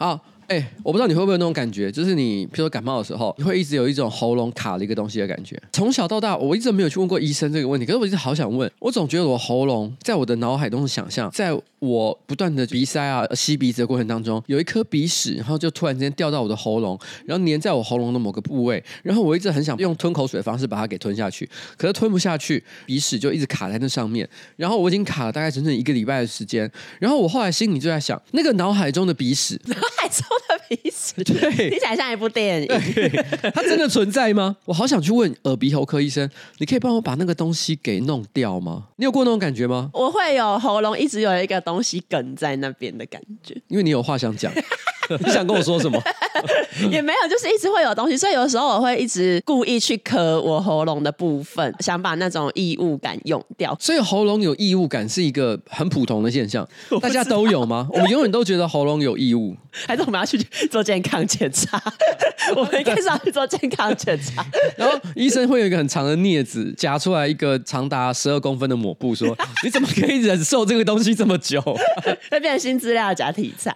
好。哎、我不知道你会不会有那种感觉，就是你，譬如说感冒的时候，你会一直有一种喉咙卡了一个东西的感觉。从小到大，我一直没有去问过医生这个问题，可是我一直好想问。我总觉得我喉咙在我的脑海中的想象，在我不断的鼻塞啊、吸鼻子的过程当中，有一颗鼻屎，然后就突然之间掉到我的喉咙，然后粘在我喉咙的某个部位，然后我一直很想用吞口水的方式把它给吞下去，可是吞不下去，鼻屎就一直卡在那上面。然后我已经卡了大概整整一个礼拜的时间。然后我后来心里就在想，那个脑海中的鼻屎，脑海中的鼻屎。对，听起来像一部电影。对，它真的存在吗？我好想去问耳鼻喉科医生，你可以帮我把那个东西给弄掉吗？你有过那种感觉吗？我会有喉咙一直有一个东西梗在那边的感觉，因为你有话想讲。你想跟我说什么？也没有，就是一直会有东西，所以有时候我会一直故意去咳我喉咙的部分，想把那种异物感用掉。所以喉咙有异物感是一个很普通的现象，大家都有吗？我们永远都觉得喉咙有异物，还是我们要去做健康检查？我们应该是要去做健康检查。然后医生会有一个很长的镊子夹出来一个长达十二公分的抹布，说：“你怎么可以忍受这个东西这么久？”会变成新资料假题材。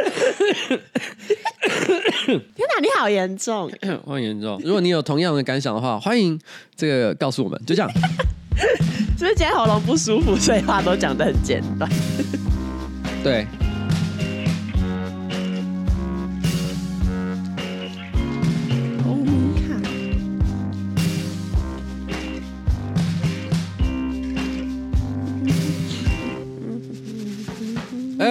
天哪，你好严重！我很严重。如果你有同样的感想的话，欢迎这个告诉我们。就这样，是不是今天喉咙不舒服，所以话都讲得很简短？对。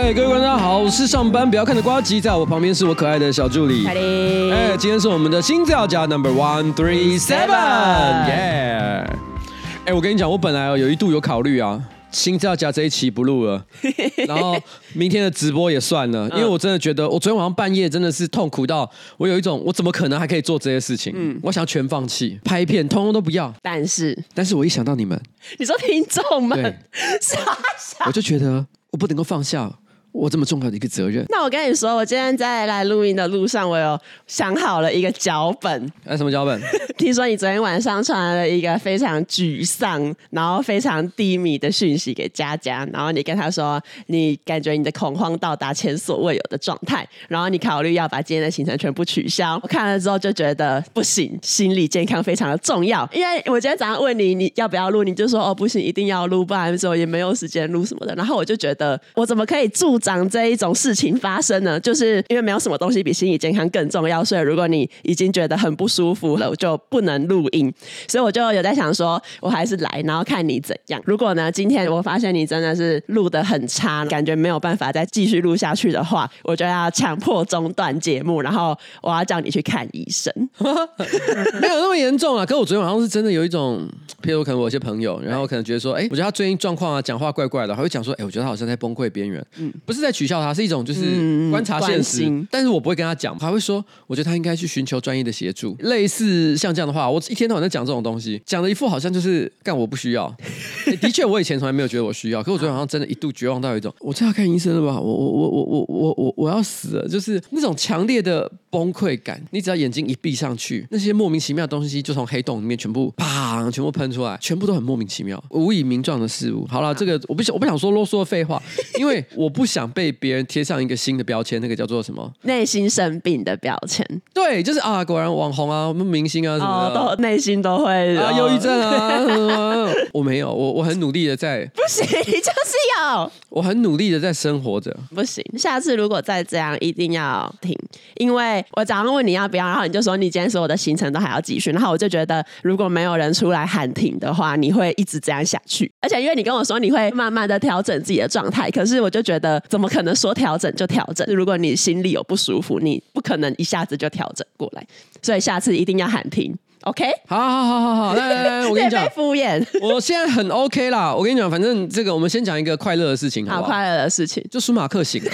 哎，各位观众大家好，我是上班不要看的瓜吉，在我旁边是我可爱的小助理。哎，今天是我们的新资料夹 Number One Three Seven，耶！哎，我跟你讲，我本来有一度有考虑啊，新资料夹这一期不录了，然后明天的直播也算了，因为我真的觉得，我昨天晚上半夜真的是痛苦到，我有一种我怎么可能还可以做这些事情？嗯，我想要全放弃，拍片通通都不要。但是，但是我一想到你们，你说听众们，对傻傻我就觉得。我不能够放下我这么重要的一个责任。那我跟你说，我今天在来录音的路上，我有想好了一个脚本。哎，什么脚本？听说你昨天晚上传了一个非常沮丧，然后非常低迷的讯息给佳佳，然后你跟他说，你感觉你的恐慌到达前所未有的状态，然后你考虑要把今天的行程全部取消。我看了之后就觉得不行，心理健康非常的重要。因为我今天早上问你你要不要录，你就说哦不行，一定要录，不然说也没有时间录什么的。然后我就觉得我怎么可以助长这一种事情发生呢？就是因为没有什么东西比心理健康更重要，所以如果你已经觉得很不舒服了，我就不能录音。所以我就有在想说，我还是来，然后看你怎样。如果呢，今天我发现你真的是录的很差，感觉没有办法再继续录下去的话，我就要强迫中断节目，然后我要叫你去看医生。没有那么严重啊，可是我昨天晚上是真的有一种，譬如可能我有些朋友，然后可能觉得说，哎，我觉得他最近状况啊，讲话怪怪的，还会讲说，哎，我觉得他好像在崩溃边缘。嗯，不是在取笑他，是一种就是观察现实。嗯、但是我不会跟他讲，他会说，我觉得他应该去寻求专业的协助。类似像这样的话，我一天到晚在讲这种东西，讲的一副好像就是干我不需要。的确，我以前从来没有觉得我需要，可我昨天晚上真的一度绝望到一种，我正要看医生了吧？我我我我我我我我要死了，就是那种强烈的崩溃感。你只要眼睛一闭上去，那些莫名其妙的东西就从黑洞里面全部啪，全部喷出来，全部都很莫名其妙、无以名状的事物。好了，这个我不想我不想说啰嗦的废话，因为我不想被别人贴上一个新的标签，那个叫做什么？内心生病的标签。对，就是啊，果然网红啊，我们明星啊什么的，哦、都内心都会啊，忧郁症啊。我没有，我我很努力的在。不行，就是有。我很努力的在生活着。不行，下次如果再这样，一定要停。因为我早上问你要不要，然后你就说你今天所有的行程都还要继续，然后我就觉得如果没有人出来喊停的话，你会一直这样下去。而且因为你跟我说你会慢慢的调整自己的状态，可是我就觉得怎么可能说调整就调整？如果你心里有不舒服，你不可能一下子就调整过来。所以下次一定要喊停。OK，好，好，好，好，好，来，来，来，我跟你讲，敷衍，我现在很 OK 啦。我跟你讲，反正这个我们先讲一个快乐的事情好不好？好，快乐的事情，就舒马克醒了。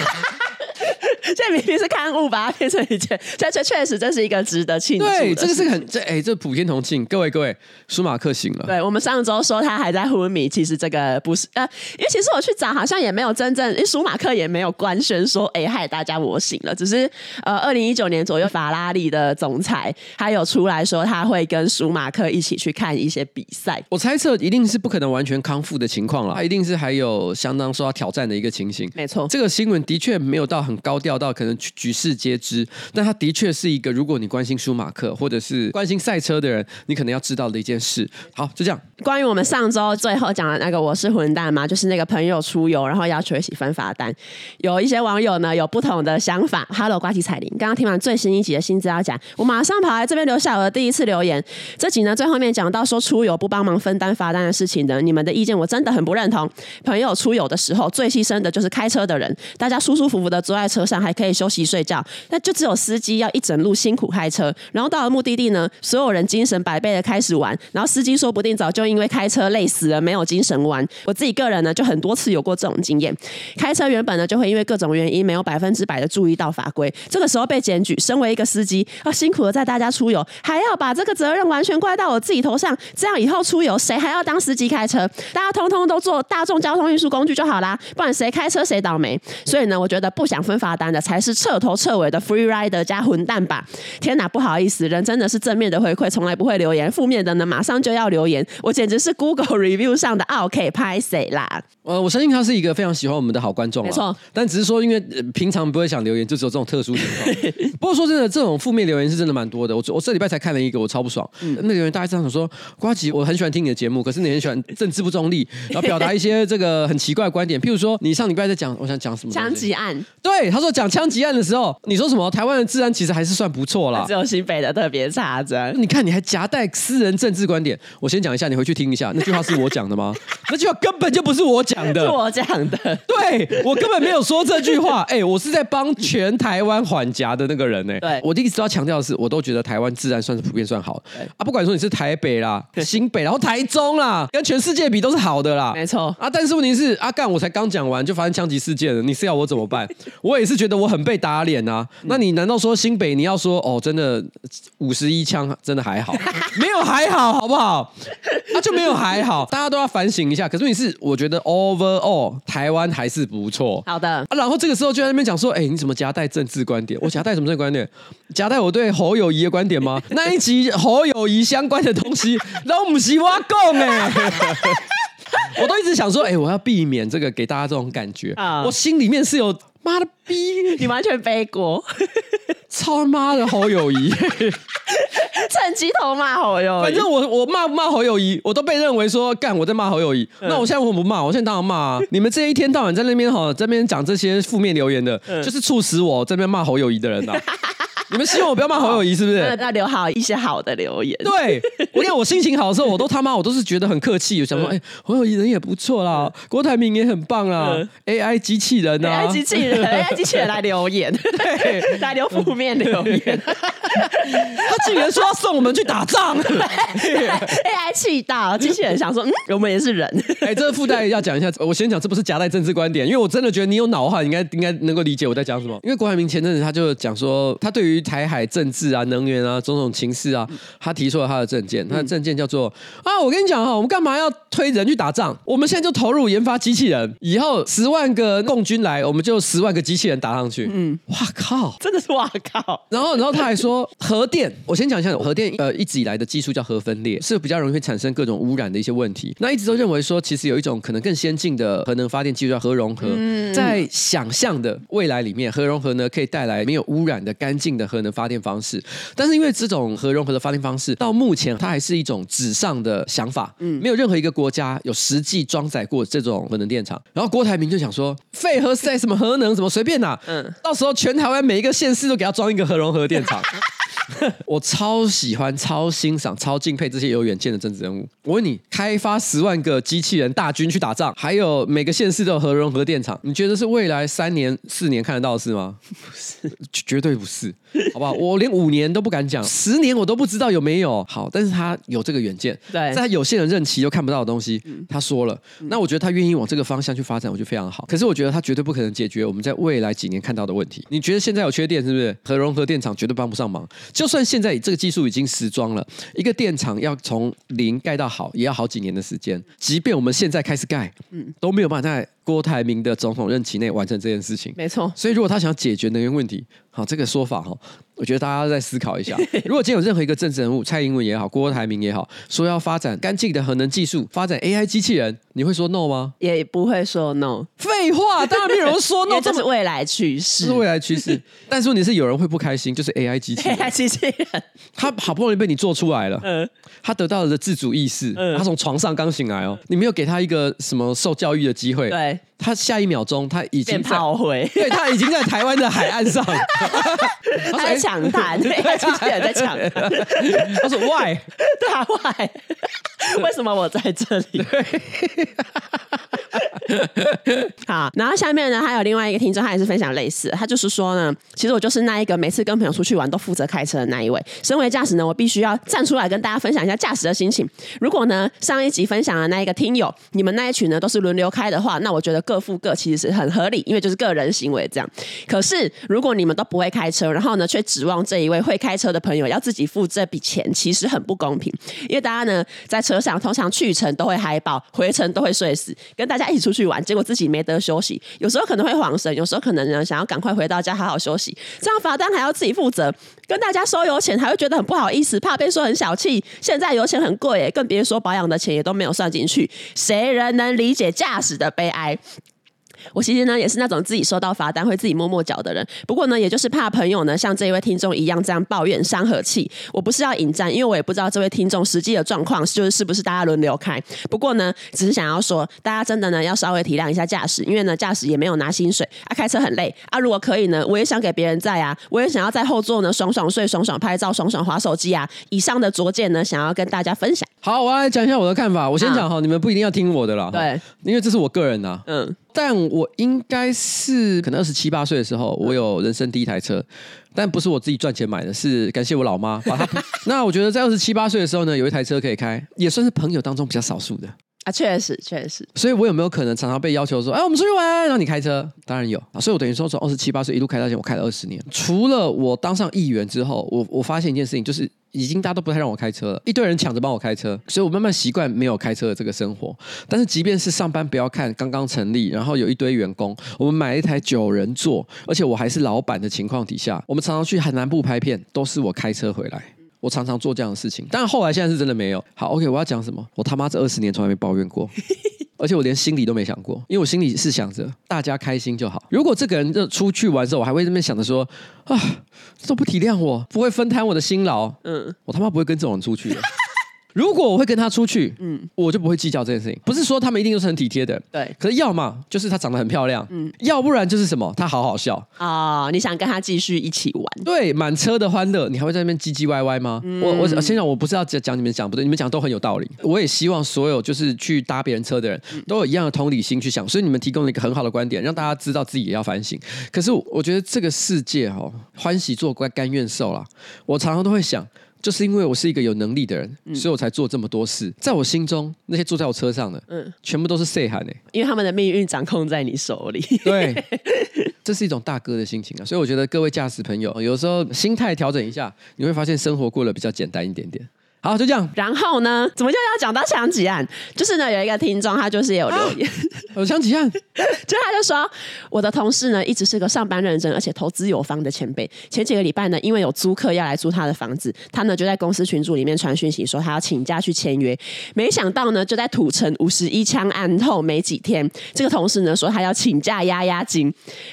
这明明是刊物，把它变成一件，这这确实这是一个值得庆祝的。对，这个是很这哎，这普天同庆，各位各位，舒马克醒了。对，我们上周说他还在昏迷，其实这个不是呃，因为其实我去找，好像也没有真正，因为舒马克也没有官宣说，哎，嗨大家我醒了，只是呃，二零一九年左右，法拉利的总裁他有出来说他会跟舒马克一起去看一些比赛。我猜测一定是不可能完全康复的情况了，他一定是还有相当受到挑战的一个情形。没错，这个新闻的确没有到很高调到。可能举世皆知，但他的确是一个，如果你关心舒马克或者是关心赛车的人，你可能要知道的一件事。好，就这样。关于我们上周最后讲的那个我是混蛋嘛，就是那个朋友出游，然后要求一起分罚单，有一些网友呢有不同的想法。Hello，瓜吉彩铃，刚刚听完最新一集的新资料讲，我马上跑来这边留下我的第一次留言。这集呢最后面讲到说出游不帮忙分担罚单的事情的，你们的意见我真的很不认同。朋友出游的时候最牺牲的就是开车的人，大家舒舒服服的坐在车上还可以休息睡觉，那就只有司机要一整路辛苦开车，然后到了目的地呢，所有人精神百倍的开始玩，然后司机说不定早就因为开车累死了，没有精神玩。我自己个人呢就很多次有过这种经验，开车原本呢就会因为各种原因没有百分之百的注意到法规，这个时候被检举，身为一个司机啊辛苦的载大家出游，还要把这个责任完全怪到我自己头上，这样以后出游谁还要当司机开车？大家通通都坐大众交通运输工具就好啦，不然谁开车谁倒霉。所以呢，我觉得不想分罚单的才是彻头彻尾的 free rider 加混蛋吧。天哪，不好意思，人真的是正面的回馈从来不会留言，负面的呢马上就要留言，我简直是 Google review 上的 OK 拍谁啦？呃，我相信他是一个非常喜欢我们的好观众，没错。但只是说，因为平常不会想留言，就只有这种特殊情况。不过说真的，这种负面留言是真的蛮多的。我我这礼拜才看了一个，我超不爽。嗯，那留言大概这样想说：瓜吉，我很喜欢听你的节目，可是你很喜欢政治不中立，然后表达一些这个很奇怪的观点。譬如说，你上礼拜在讲，我想讲什么？枪击案。对，他说讲枪击案的时候，你说什么？台湾的治安其实还是算不错啦，只有新北的特别差着。你看，你还夹带私人政治观点。我先讲一下，你回去听一下，那句话是我讲的吗？那句话根本就不是我讲的，是我讲的。对，我根本没有说这句话。哎、欸，我是在帮全台湾缓夹的那个人呢、欸。对，我一直都要强调的是，我都觉得台湾治安算是普遍算好啊。不管说你是台北啦、新北，然后台中啦，跟全世界比都是好的啦。没错啊，但是问题是，阿干，我才刚讲完就发生枪击事件了，你是要我怎么办？我也是觉得我很被打脸啊。那你难道说新北你要说哦，真的五十一枪真的还好？没有还好，好不好？那、啊、就没有还好，大家都要反省一下。可是问题是，我觉得 overall 台湾还是不错。好的、啊，然后这个时候就在那边讲说，哎、欸，你怎么夹带政治观点？我夹带什么政治观点？夹带我对侯友谊的观点吗？那一集侯友谊相关的东西都不是我讲哎，我都一直想说，哎、欸，我要避免这个给大家这种感觉。Uh, 我心里面是有妈的逼，你完全背锅，操他妈的侯友谊。趁机头骂侯友谊，反正我我骂不骂侯友谊，我都被认为说干我在骂侯友谊。嗯、那我现在为什么不骂？我现在当然骂啊！你们这一天到晚在那边哈，这边讲这些负面留言的，嗯、就是促使我这边骂侯友谊的人呐、啊。你们希望我不要骂侯友谊是不是？要留好一些好的留言。对，我跟你讲，我心情好的时候，我都他妈我都是觉得很客气，我想说，哎、欸，侯友谊人也不错啦，郭台铭也很棒啊、嗯、，AI 机器人啊，AI 机器人，AI 机器人来留言，对，来留负面留言。他竟然说要送我们去打仗，AI 气到机器人想说，嗯，我们也是人。哎、欸，这个附带要讲一下，我先讲，这不是夹带政治观点，因为我真的觉得你有脑的话，应该应该能够理解我在讲什么。因为郭台铭前阵子他就讲说，他对于台海政治啊、能源啊、种种情势啊，他提出了他的政见。他的政见叫做啊，我跟你讲哈，我们干嘛要推人去打仗？我们现在就投入研发机器人，以后十万个共军来，我们就十万个机器人打上去。嗯，哇靠，真的是哇靠。然后，然后他还说核电，我先讲一下核电。呃，一直以来的技术叫核分裂，是比较容易会产生各种污染的一些问题。那一直都认为说，其实有一种可能更先进的核能发电技术叫核融合。嗯，在想象的未来里面，核融合呢可以带来没有污染的干净的核能发电方式。但是因为这种核融合的发电方式到目前它还是一种纸上的想法，嗯，没有任何一个国家有实际装载过这种核能电厂。然后郭台铭就想说，废核赛什么核能，什么随便呐，嗯，到时候全台湾每一个县市都给他装一个核融合电厂。我超喜欢、超欣赏、超敬佩这些有远见的政治人物。我问你，开发十万个机器人大军去打仗，还有每个县市都有核融合电厂，你觉得是未来三年、四年看得到的事吗？不是，绝对不是。好不好？我连五年都不敢讲，十年我都不知道有没有。好，但是他有这个远见，对，在他有限的任期又看不到的东西，他说了。那我觉得他愿意往这个方向去发展，我觉得非常好。可是我觉得他绝对不可能解决我们在未来几年看到的问题。你觉得现在有缺电是不是？核融合电厂绝对帮不上忙。就算现在这个技术已经时装了，一个电厂要从零盖到好，也要好几年的时间。即便我们现在开始盖，嗯，都没有办法在郭台铭的总统任期内完成这件事情。没错。所以如果他想解决能源问题，好，这个说法哈。我觉得大家要再思考一下，如果今天有任何一个政治人物，蔡英文也好，郭台铭也好，说要发展干净的核能技术，发展 AI 机器人，你会说 no 吗？也不会说 no。废话，当然没有人说 no，这是未来趋势，是未来趋势。但是问题是，有人会不开心，就是 AI 机器人，AI 机器人，他好不容易被你做出来了，嗯，他得到了自主意识，嗯，他从床上刚醒来哦，你没有给他一个什么受教育的机会，对。他下一秒钟，他已经炮灰，对，他已经在台湾的海岸上，他在抢滩，对，机器人在抢滩。他说：“Why？对啊，Why？为什么我在这里？” 好，然后下面呢，还有另外一个听众，他也是分享类似，他就是说呢，其实我就是那一个每次跟朋友出去玩都负责开车的那一位。身为驾驶呢，我必须要站出来跟大家分享一下驾驶的心情。如果呢，上一集分享的那一个听友，你们那一群呢都是轮流开的话，那我觉得。各付各其实是很合理，因为就是个人行为这样。可是如果你们都不会开车，然后呢却指望这一位会开车的朋友要自己付这笔钱，其实很不公平。因为大家呢在车想通常去程都会嗨爆，回程都会睡死，跟大家一起出去玩，结果自己没得休息，有时候可能会晃神，有时候可能呢想要赶快回到家好好休息，这样罚单还要自己负责，跟大家收油钱还会觉得很不好意思，怕被说很小气。现在油钱很贵耶，更别说保养的钱也都没有算进去，谁人能理解驾驶的悲哀？我其实呢也是那种自己收到罚单会自己默默缴的人，不过呢，也就是怕朋友呢像这一位听众一样这样抱怨伤和气。我不是要引战，因为我也不知道这位听众实际的状况就是是不是大家轮流开。不过呢，只是想要说，大家真的呢要稍微体谅一下驾驶，因为呢驾驶也没有拿薪水啊，开车很累啊。如果可以呢，我也想给别人载啊，我也想要在后座呢爽爽睡、爽爽拍照、爽爽滑手机啊。以上的拙见呢，想要跟大家分享。好，我来讲一下我的看法。我先讲哈，你们不一定要听我的啦。对，因为这是我个人呐。嗯。但我应该是可能二十七八岁的时候，我有人生第一台车，但不是我自己赚钱买的，是感谢我老妈。那我觉得在二十七八岁的时候呢，有一台车可以开，也算是朋友当中比较少数的啊，确实确实。所以我有没有可能常常被要求说，哎，我们出去玩，让你开车？当然有啊。所以我等于说从二十七八岁一路开到现在，我开了二十年。除了我当上议员之后，我我发现一件事情就是。已经大家都不太让我开车了，一堆人抢着帮我开车，所以我慢慢习惯没有开车的这个生活。但是即便是上班，不要看刚刚成立，然后有一堆员工，我们买一台九人座，而且我还是老板的情况底下，我们常常去海南部拍片，都是我开车回来。我常常做这样的事情，但后来现在是真的没有。好，OK，我要讲什么？我他妈这二十年从来没抱怨过。而且我连心里都没想过，因为我心里是想着大家开心就好。如果这个人就出去玩的时候，我还会在那边想着说啊，都不体谅我，不会分摊我的辛劳，嗯，我他妈不会跟这种人出去的。如果我会跟他出去，嗯，我就不会计较这件事情。不是说他们一定都是很体贴的，对。可是要么就是他长得很漂亮，嗯，要不然就是什么，他好好笑啊、哦。你想跟他继续一起玩？对，满车的欢乐，你还会在那边唧唧歪歪吗？嗯、我我先讲，我不是要讲你们讲不对，你们讲都很有道理。我也希望所有就是去搭别人车的人都有一样的同理心去想，所以你们提供了一个很好的观点，让大家知道自己也要反省。可是我觉得这个世界哦，欢喜做乖，甘愿受啦。我常常都会想。就是因为我是一个有能力的人，嗯、所以我才做这么多事。在我心中，那些坐在我车上的，嗯，全部都是 say 喊诶，因为他们的命运掌控在你手里。对，这是一种大哥的心情啊。所以我觉得各位驾驶朋友，有时候心态调整一下，你会发现生活过得比较简单一点点。好，就这样。然后呢？怎么就要讲到枪击案？就是呢，有一个听众，他就是也有留言，啊、有枪击案，就他就说，我的同事呢，一直是个上班认真而且投资有方的前辈。前几个礼拜呢，因为有租客要来租他的房子，他呢就在公司群组里面传讯息说他要请假去签约。没想到呢，就在土城五十一枪案后没几天，这个同事呢说他要请假压压惊。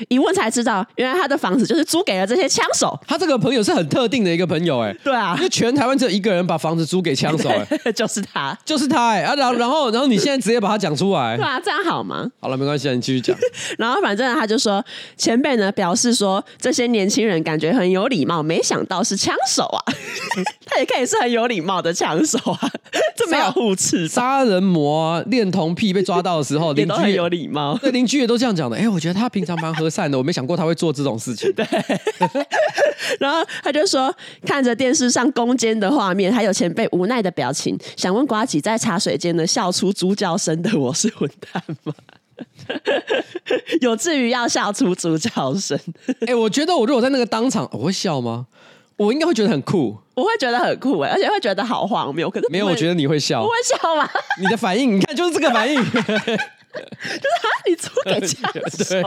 一问才知道，原来他的房子就是租给了这些枪手。他这个朋友是很特定的一个朋友，哎，对啊，因为全台湾只有一个人把房子。租给枪手 就是他，就是他啊，然后然后然后你现在直接把他讲出来，对啊，这样好吗？好了，没关系，你继续讲。然后反正他就说，前辈呢表示说，这些年轻人感觉很有礼貌，没想到是枪手啊，他也可以是很有礼貌的枪手啊，这没有互斥。杀人魔恋童癖被抓到的时候，邻居都很有礼貌，对邻居也都这样讲的。哎、欸，我觉得他平常蛮和善的，我没想过他会做这种事情。对，然后他就说，看着电视上攻坚的画面，还有前。被无奈的表情，想问瓜吉在茶水间呢笑出猪叫声的我是混蛋吗？有至于要笑出猪叫声？哎、欸，我觉得我如果在那个当场，我会笑吗？我应该会觉得很酷，我会觉得很酷哎，而且会觉得好荒谬。可是没有，我觉得你会笑，我会笑吗？你的反应，你看就是这个反应。啊，你租给家属。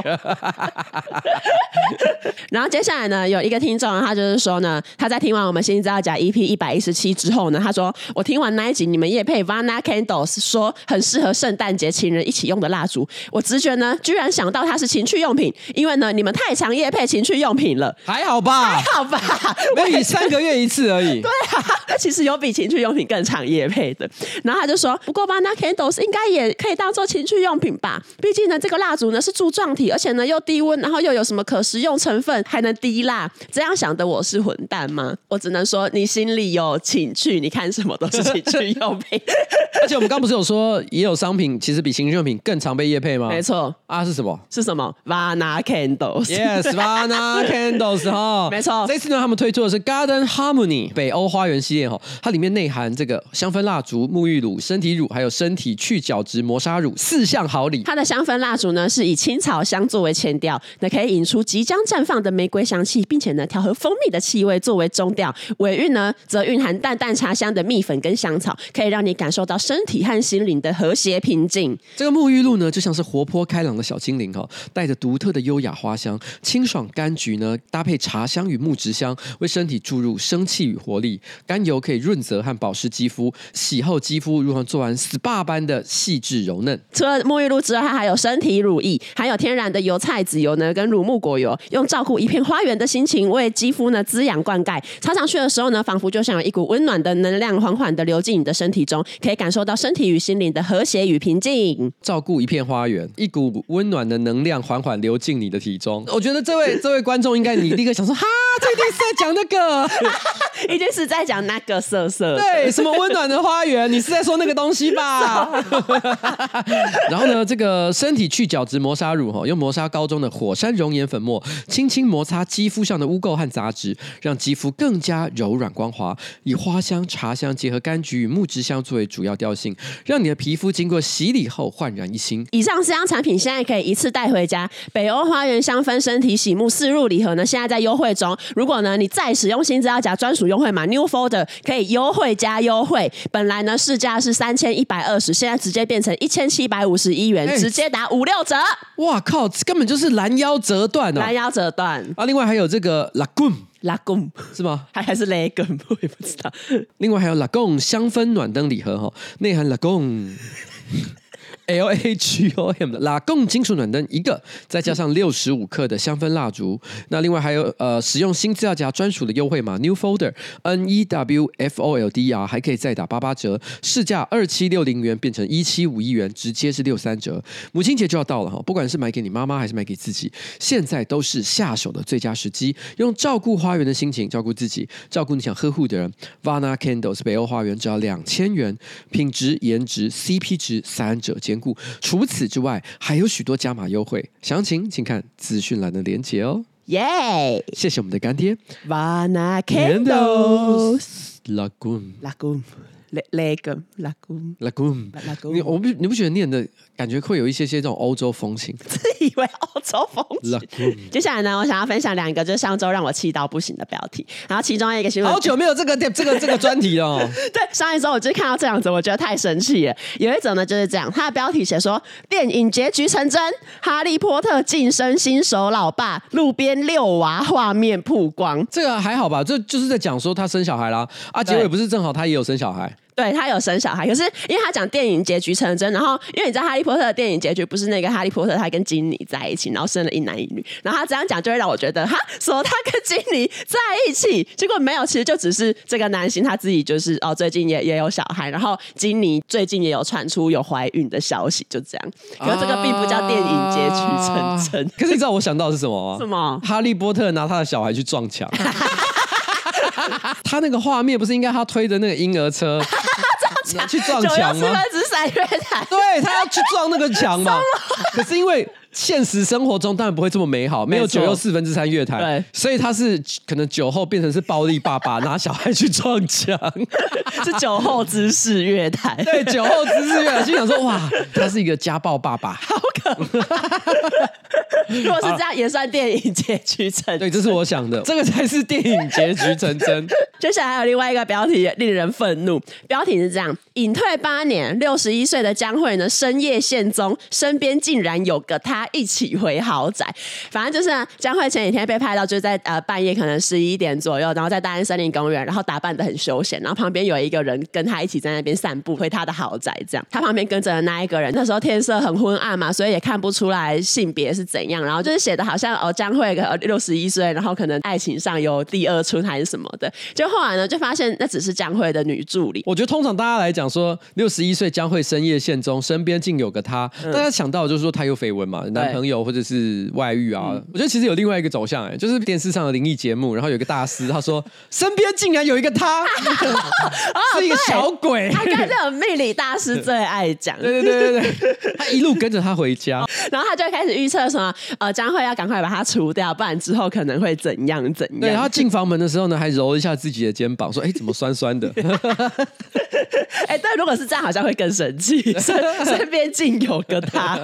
然后接下来呢，有一个听众，他就是说呢，他在听完我们新资料夹 EP 一百一十七之后呢，他说我听完那一集你们夜配 Vana Candles 说很适合圣诞节情人一起用的蜡烛，我直觉呢居然想到它是情趣用品，因为呢你们太常夜配情趣用品了，还好吧？还好吧？我以，三个月一次而已。对啊，其实有比情趣用品更常夜配的。然后他就说，不过 Vana Candles 应该也可以当做情趣用品吧？毕竟呢这个蜡烛呢是柱状体，而且呢又低温，然后又有什么可食用成分，还能滴蜡。这样想的我是混蛋吗？我只能说你心里有情趣，你看什么都是情趣用品。而且我们刚不是有说，也有商品其实比情趣用品更常被业配吗？没错啊，是什么？是什么？Vana Candles。Yes，Vana Candles 哈，没错。这次呢，他们推出的是 Garden Harmony 北欧花园系列哈，它里面内含这个香氛蜡烛、沐浴乳、身体乳，还有身体去角质磨砂乳四项好礼。它的香氛蜡烛呢是以青草香作为前调，那可以引出即将绽放的玫瑰香气，并且呢调和蜂蜜的气味作为中调。尾韵呢则蕴含淡淡茶香的蜜粉跟香草，可以让你感受到身体和心灵的和谐平静。这个沐浴露呢就像是活泼开朗的小精灵哈，带着独特的优雅花香，清爽柑橘呢搭配茶香与木质香，为身体注入生气与活力。甘油可以润泽和保湿肌肤，洗后肌肤如同做完 SPA 般的细致柔嫩。除了沐浴露之外，它还有身体乳液，含有天然的油菜籽油呢，跟乳木果油，用照顾一片花园的心情为肌肤呢滋养灌溉。擦上去的时候呢，仿佛就像有一股温暖的能量缓缓的流进你的身体中，可以感受到身体与心灵的和谐与平静。照顾一片花园，一股温暖的能量缓缓流进你的体中。我觉得这位这位观众应该你立刻想说，哈，这一定是在讲那个，一定是在讲那个色色。对，什么温暖的花园？你是在说那个东西吧？然后呢，这个身体去角质磨砂乳哈，用磨砂膏中的火山熔岩粉末，轻轻摩擦肌肤上的污垢和杂质，让肌肤更加柔软光滑。以花香、茶香结合柑橘与木质香作为主要调性，让你的皮肤经过洗礼后焕然一新。以上四样产品现在可以一次带回家。北欧花园香氛身体洗沐四入礼盒呢，现在在优惠中。如果呢你再使用新资料夹专属优惠码 New Folder，可以优惠加优惠。本来呢市价是三千一百二十，现在直接变成一千七百五十一元，欸、直接打五六折。哇靠，根本就是拦腰折断哦！拦腰折断啊！另外还有这个 Lagoon，Lagoon 是吗？还还是 Lagoon？我也不知道。另外还有 Lagoon 香氛暖灯礼盒哈，内含 Lagoon。L A G O M 的拉贡金属暖灯一个，再加上六十五克的香氛蜡烛。那另外还有呃，使用新资料夹专属的优惠码 New Folder N E W F O L D R 还可以再打八八折，市价二七六零元变成一七五一元，直接是六三折。母亲节就要到了哈，不管是买给你妈妈还是买给自己，现在都是下手的最佳时机。用照顾花园的心情照顾自己，照顾你想呵护的人。Vana Candles 北欧花园只要两千元，品质、颜值、C P 值三者兼。除此之外，还有许多加码优惠，详情请看资讯栏的链接哦。耶！谢谢我们的干爹，Vana Candles，Lagoon，Lagoon，Lagoon，Lagoon。你我不你不觉得念的？感觉会有一些些这种欧洲风情，自以为欧洲风情。接下来呢，我想要分享两个，就是上周让我气到不行的标题。然后其中一个新闻，好久没有这个这个 这个专题了。对，上一周我就看到这样子，我觉得太神奇了。有一则呢就是这样，它的标题写说电影结局成真，哈利波特晋升新手老爸，路边遛娃画面曝光。这个还好吧？这就是在讲说他生小孩啦。啊，结尾不是正好他也有生小孩。对，他有生小孩，可是因为他讲电影结局成真，然后因为你知道哈利波特的电影结局不是那个哈利波特他跟金妮在一起，然后生了一男一女，然后他这样讲就会让我觉得哈，说他跟金妮在一起，结果没有，其实就只是这个男性他自己就是哦，最近也也有小孩，然后金妮最近也有传出有怀孕的消息，就这样。可是这个并不叫电影结局成真。啊、可是你知道我想到的是什么吗？什么？哈利波特拿他的小孩去撞墙。他那个画面不是应该他推着那个婴儿车 去撞墙吗？四分之三月台，对，他要去撞那个墙嘛。可是因为。现实生活中当然不会这么美好，没有九又四分之三月台，对，所以他是可能酒后变成是暴力爸爸，拿小孩去撞墙，是酒后滋事月台，对，酒后滋事月台，心想说哇，他是一个家暴爸爸，好可怕。如果是这样，也算电影结局成。对，这是我想的，这个才是电影结局成真。接下来还有另外一个标题令人愤怒，标题是这样：隐退八年，六十一岁的江蕙呢深夜现踪，身边竟然有个他一起回豪宅。反正就是呢，江蕙前几天被拍到就在呃半夜可能十一点左右，然后在大安森林公园，然后打扮的很休闲，然后旁边有一个人跟他一起在那边散步，回他的豪宅。这样，他旁边跟着的那一个人，那时候天色很昏暗嘛，所以也看不出来性别是怎样。然后就是写的好像哦，江蕙个六十一岁，然后可能爱情上有第二春还是什么的。就后来呢，就发现那只是江蕙的女助理。我觉得通常大家来讲说六十一岁江蕙深夜现踪，身边竟有个他，嗯、大家想到就是说他有绯闻嘛，男朋友或者是外遇啊。嗯、我觉得其实有另外一个走向，哎，就是电视上的灵异节目，然后有一个大师他说身边竟然有一个他，是一个小鬼。他跟这种命理大师最爱讲，对对对对对，他一路跟着他回家，然后他就开始预测什么呃将会要赶快把他除掉，不然之后可能会怎样怎样。对，他进房门的时候呢，还揉一下自己的肩膀，说：“哎，怎么酸酸的？” 哎，但如果是这样，好像会更神奇。身身边竟有个他，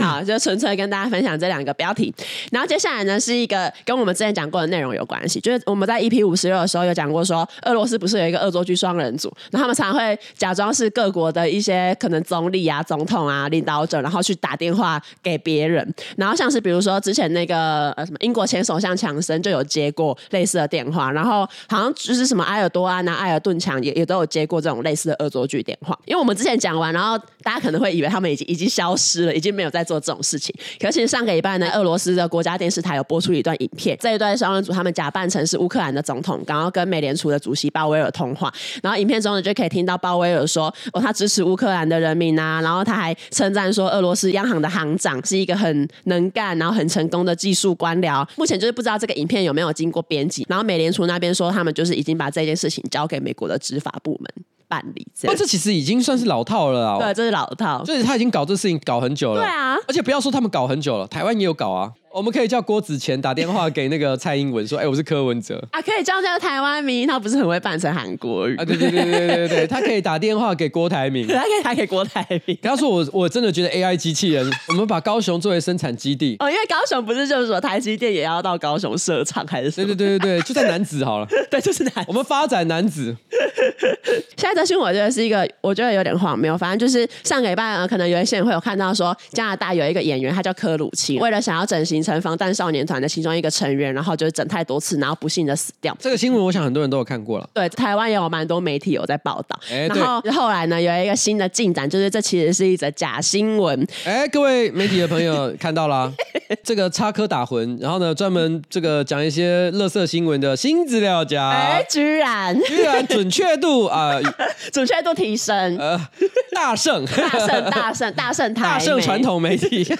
好，就纯粹跟大家分享这两个标题。然后接下来呢，是一个跟我们之前讲过的内容有关系，就是我们在 EP 五十六的时候有讲过说，俄罗斯不是有一个恶作剧双人组，然后他们常常会假装是各国的一些可能总理啊、总统啊、领导者，然后去打电话给别人。然后像是比如说之前那个呃什么英国前首相强生就有接过类似的电话，然后好像就是什么埃尔多安啊、埃尔顿强也也都有接过这种类似的恶作剧电话。因为我们之前讲完，然后大家可能会以为他们已经已经消失了，已经没有在做这种事情。可其实上个礼拜呢，俄罗斯的国家电视台有播出一段影片，这一段双人组他们假扮成是乌克兰的总统，然后跟美联储的主席鲍威尔通话。然后影片中呢就可以听到鲍威尔说：“哦，他支持乌克兰的人民啊。”然后他还称赞说，俄罗斯央行的行长是一个很能干，然后很成功的技术官僚。目前就是不知道这个影片有没有经过编辑。然后美联储那边说，他们就是已经把这件事情交给美国的执法部。办理这样，那这其实已经算是老套了啊！对，这是老套，所以他已经搞这事情搞很久了。对啊，而且不要说他们搞很久了，台湾也有搞啊。我们可以叫郭子乾打电话给那个蔡英文说：“哎、欸，我是柯文哲啊。”可以叫叫台湾名，他不是很会扮成韩国语啊？对对对对对对，他可以打电话给郭台铭，他可以打给郭台铭。他说我：“我我真的觉得 AI 机器人，我们把高雄作为生产基地哦，因为高雄不是就是说台积电也要到高雄设厂还是什么？对对对对对，就在男子好了，对，就是楠梓。我们发展男子。现在这新闻我觉得是一个，我觉得有点荒谬。反正就是上个礼拜呢，可能有一些人会有看到说，加拿大有一个演员，他叫柯鲁奇，为了想要整形成防弹少年。团的其中一个成员，然后就是整太多次，然后不幸的死掉。这个新闻我想很多人都有看过了。对，台湾也有蛮多媒体有在报道。欸、然后后来呢，有一个新的进展，就是这其实是一则假新闻。哎，各位媒体的朋友看到了，这个插科打诨，然后呢，专门这个讲一些乐色新闻的新资料夹，哎，居然居然准确度啊，呃、准确度提升，呃，大胜大胜大胜大胜台大胜传统媒体。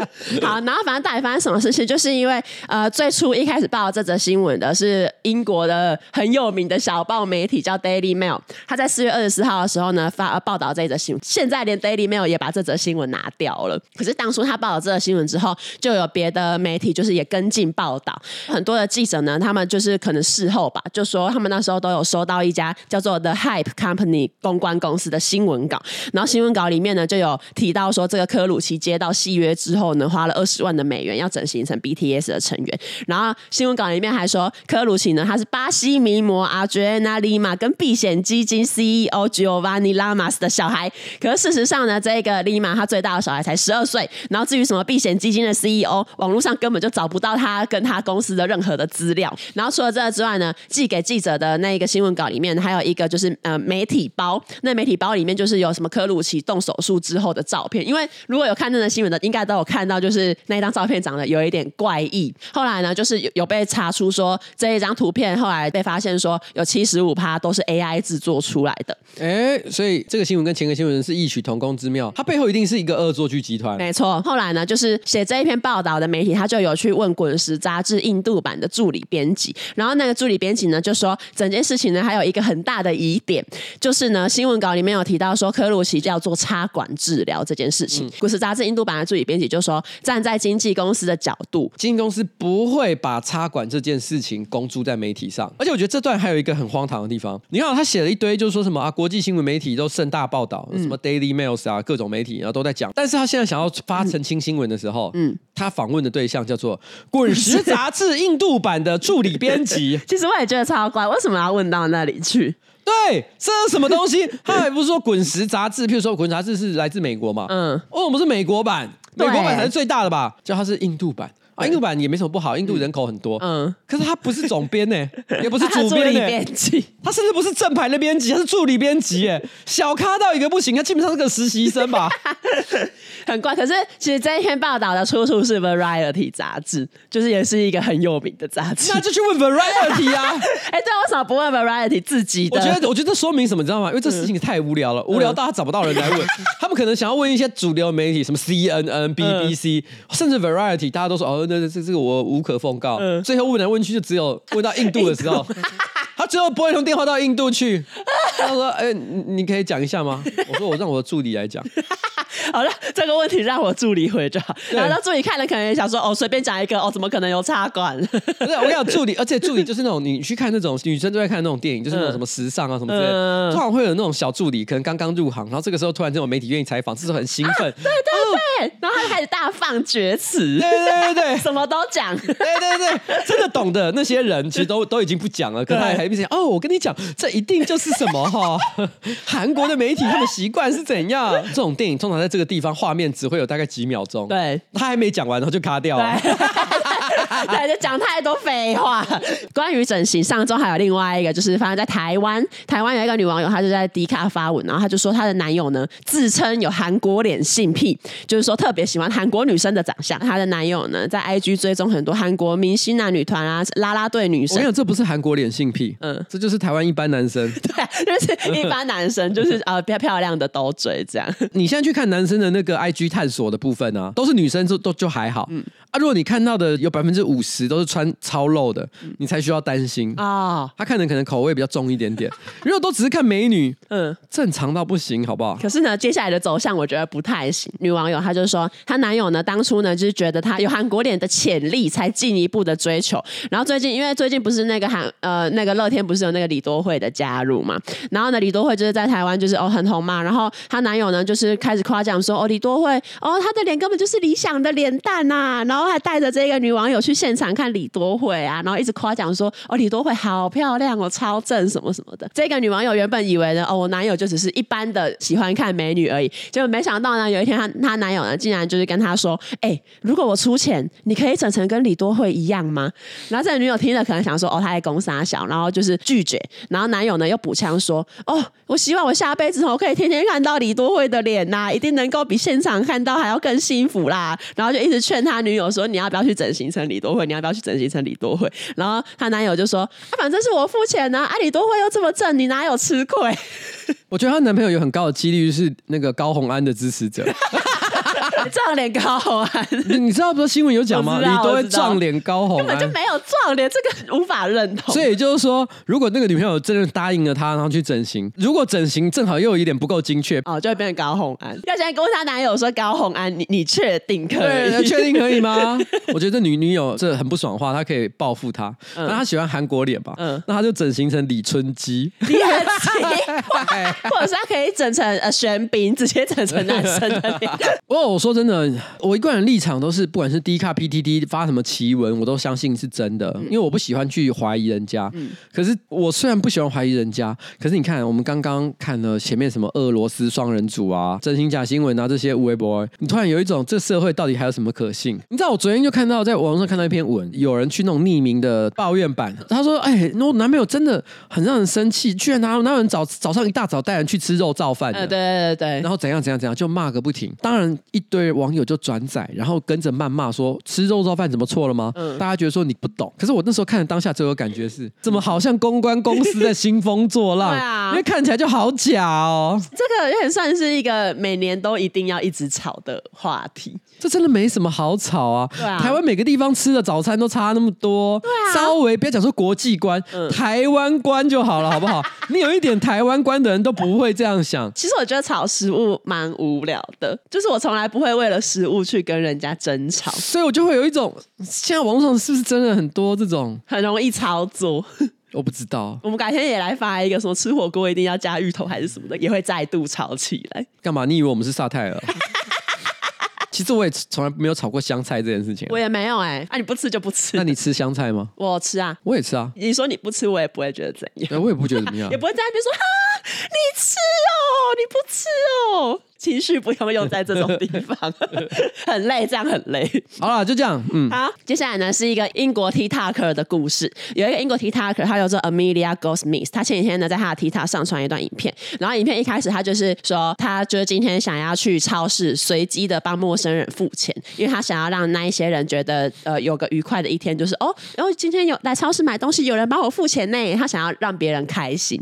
好，然后反正到底发生什么事情，就是。是因为呃，最初一开始报这则新闻的是英国的很有名的小报媒体叫 Daily Mail，他在四月二十四号的时候呢发报道这则新闻。现在连 Daily Mail 也把这则新闻拿掉了。可是当初他报道这则新闻之后，就有别的媒体就是也跟进报道。很多的记者呢，他们就是可能事后吧，就说他们那时候都有收到一家叫做 The Hype Company 公关公司的新闻稿，然后新闻稿里面呢就有提到说，这个科鲁奇接到戏约之后呢，花了二十万的美元要整形成 BTS 的成员，然后新闻稿里面还说，科鲁奇呢，他是巴西名模阿杰安娜·利玛跟避险基金 CEO Giovanni Lamas 的小孩。可事实上呢，这个利玛他最大的小孩才十二岁。然后至于什么避险基金的 CEO，网络上根本就找不到他跟他公司的任何的资料。然后除了这个之外呢，寄给记者的那个新闻稿里面还有一个就是呃媒体包，那媒体包里面就是有什么科鲁奇动手术之后的照片。因为如果有看那个新闻的，应该都有看到，就是那一张照片长得有一点怪。异，后来呢，就是有有被查出说这一张图片，后来被发现说有七十五趴都是 AI 制作出来的。哎，所以这个新闻跟前个新闻是异曲同工之妙，它背后一定是一个恶作剧集团。没错，后来呢，就是写这一篇报道的媒体，他就有去问《滚石》杂志印度版的助理编辑，然后那个助理编辑呢就说，整件事情呢还有一个很大的疑点，就是呢新闻稿里面有提到说科鲁奇叫做插管治疗这件事情，嗯《滚石》杂志印度版的助理编辑就说，站在经纪公司的角度。经纪公司不会把插管这件事情公诸在媒体上，而且我觉得这段还有一个很荒唐的地方。你看他写了一堆，就是说什么啊，国际新闻媒体都盛大报道，什么 Daily Mails 啊，各种媒体然后都在讲。但是他现在想要发澄清新闻的时候，嗯，他访问的对象叫做《滚石》杂志印度版的助理编辑。其实我也觉得超怪，为什么要问到那里去？对，这是什么东西？他还不是说《滚石》杂志？譬如说，《滚石》杂志是来自美国嘛？嗯，哦，我们是美国版，美国版才是最大的吧？叫它是印度版。印度版也没什么不好，印度人口很多。嗯，可是他不是总编呢，也不是主编呢，他甚至不是正牌的编辑，他是助理编辑，哎，小咖到一个不行，他基本上是个实习生吧，很怪。可是其实这一篇报道的出处是 Variety 杂志，就是也是一个很有名的杂志，那就去问 Variety 啊。哎，对，为什么不问 Variety 自己的？我觉得，我觉得这说明什么，你知道吗？因为这事情太无聊了，无聊到他找不到人来问。他们可能想要问一些主流媒体，什么 CNN、BBC，甚至 Variety，大家都说哦。这这这个我无可奉告。嗯、最后问来问去，就只有问到印度的时候，他最后拨一通电话到印度去。他说：“哎、欸，你可以讲一下吗？”我说：“我让我的助理来讲。”好了，这个问题让我助理回就好。然后他助理看了，可能也想说：“哦，随便讲一个哦，怎么可能有插管？” 不是，我跟你讲，助理，而且助理就是那种你去看那种女生都在看那种电影，就是那种什么时尚啊什么之类的，嗯、通常会有那种小助理，可能刚刚入行，然后这个时候突然这种媒体愿意采访，这时候很兴奋。啊、对对对，哦、然后他就开始大放厥词。对对对对，什么都讲。对对对，真的懂的那些人其实都都已经不讲了，可他还哦，我跟你讲，这一定就是什么哈？韩国的媒体他们习惯是怎样？这种电影通常在这个地方画面只会有大概几秒钟，对，他还没讲完，然后就卡掉了。对 对，就讲太多废话。关于整形，上周还有另外一个，就是发生在台湾。台湾有一个女网友，她就在迪卡发文，然后她就说她的男友呢自称有韩国脸性癖，就是说特别喜欢韩国女生的长相。她的男友呢在 IG 追踪很多韩国明星啊、女团啊、啦啦队女生。我跟你讲，这不是韩国脸性癖，嗯，这就是台湾一般男生。对，就是一般男生，就是呃比较漂亮的都追这样。你现在去看男生的那个 IG 探索的部分呢、啊，都是女生就都就还好。嗯啊，如果你看到的有百分之五十都是穿超露的，你才需要担心啊。他看的可能口味比较重一点点。如果都只是看美女，嗯，正常到不行，好不好？可是呢，接下来的走向我觉得不太行。女网友她就说，她男友呢当初呢就是觉得她有韩国脸的潜力，才进一步的追求。然后最近因为最近不是那个韩呃那个乐天不是有那个李多慧的加入嘛？然后呢李多慧就是在台湾就是哦很红嘛。然后她男友呢就是开始夸奖说哦李多慧哦她的脸根本就是理想的脸蛋呐、啊。然后然然后还带着这个女网友去现场看李多慧啊，然后一直夸奖说：“哦，李多慧好漂亮哦，超正什么什么的。”这个女网友原本以为呢，哦，我男友就只是一般的喜欢看美女而已，结果没想到呢，有一天她她男友呢，竟然就是跟她说：“哎，如果我出钱，你可以整成跟李多慧一样吗？”然后这个女友听了可能想说：“哦，她在攻杀小，然后就是拒绝。”然后男友呢又补枪说：“哦，我希望我下辈子我可以天天看到李多慧的脸呐、一定能够比现场看到还要更幸福啦。”然后就一直劝他女友。说你要不要去整形成李多慧？你要不要去整形成李多慧？然后她男友就说：“啊，反正是我付钱呢，啊，李多慧又这么正，你哪有吃亏？” 我觉得她男朋友有很高的几率是那个高红安的支持者。撞脸高虹安，你知道不是新闻有讲吗？你都会撞脸高虹安，根本就没有撞脸，这个无法认同。所以就是说，如果那个女朋友真的答应了他，然后去整形，如果整形正好又有一点不够精确，哦，就会变成高红安。要现在跟她男友说高红安，你你确定可以？确定可以吗？我觉得女女友这很不爽的话，她可以报复他。那她喜欢韩国脸吧？嗯，那她就整形成李春姬，李春或者是她可以整成呃玄彬，直接整成男生的脸。哦，我说。说真的，我一贯的立场都是，不管是 D 卡 PTT 发什么奇闻，我都相信是真的，因为我不喜欢去怀疑人家。嗯、可是我虽然不喜欢怀疑人家，可是你看，我们刚刚看了前面什么俄罗斯双人组啊、真心假新闻啊这些微博，你突然有一种这社会到底还有什么可信？你知道，我昨天就看到在网上看到一篇文，有人去那种匿名的抱怨版，他说：“哎，我男朋友真的很让人生气，居然哪哪有人早早上一大早带人去吃肉造饭？对对对，然后怎样怎样怎样，就骂个不停。当然一堆。”对网友就转载，然后跟着谩骂说吃肉燥饭怎么错了吗？嗯，大家觉得说你不懂，可是我那时候看的当下最有感觉是，怎么好像公关公司在兴风作浪？对啊，因为看起来就好假哦。这个也算是一个每年都一定要一直吵的话题。这真的没什么好吵啊！对啊，台湾每个地方吃的早餐都差那么多，对啊，稍微不要讲说国际观，嗯，台湾观就好了，好不好？你有一点台湾观的人都不会这样想。其实我觉得炒食物蛮无聊的，就是我从来不会为了食物去跟人家争吵，所以我就会有一种，现在网络上是不是真的很多这种很容易操作？我不知道。我们改天也来发一个，什么吃火锅一定要加芋头还是什么的，也会再度吵起来。干嘛？你以为我们是萨泰尔？其实我也从来没有炒过香菜这件事情。我也没有哎，啊，你不吃就不吃。那你吃香菜吗？我吃啊，我也吃啊。你说你不吃，我也不会觉得怎样。我也不觉得怎么样，也不会在那边说哈，你吃哦，你不吃哦。情绪不用用在这种地方，很累，这样很累。好了，就这样。嗯，好，接下来呢是一个英国 TikToker 的故事。有一个英国 TikToker，他叫做 Amelia Goldsmith。他前几天呢在他的 TikTok 上传一段影片，然后影片一开始他就是说，他就是今天想要去超市随机的帮陌生人付钱，因为他想要让那一些人觉得呃有个愉快的一天，就是哦，然后今天有来超市买东西，有人帮我付钱呢。他想要让别人开心。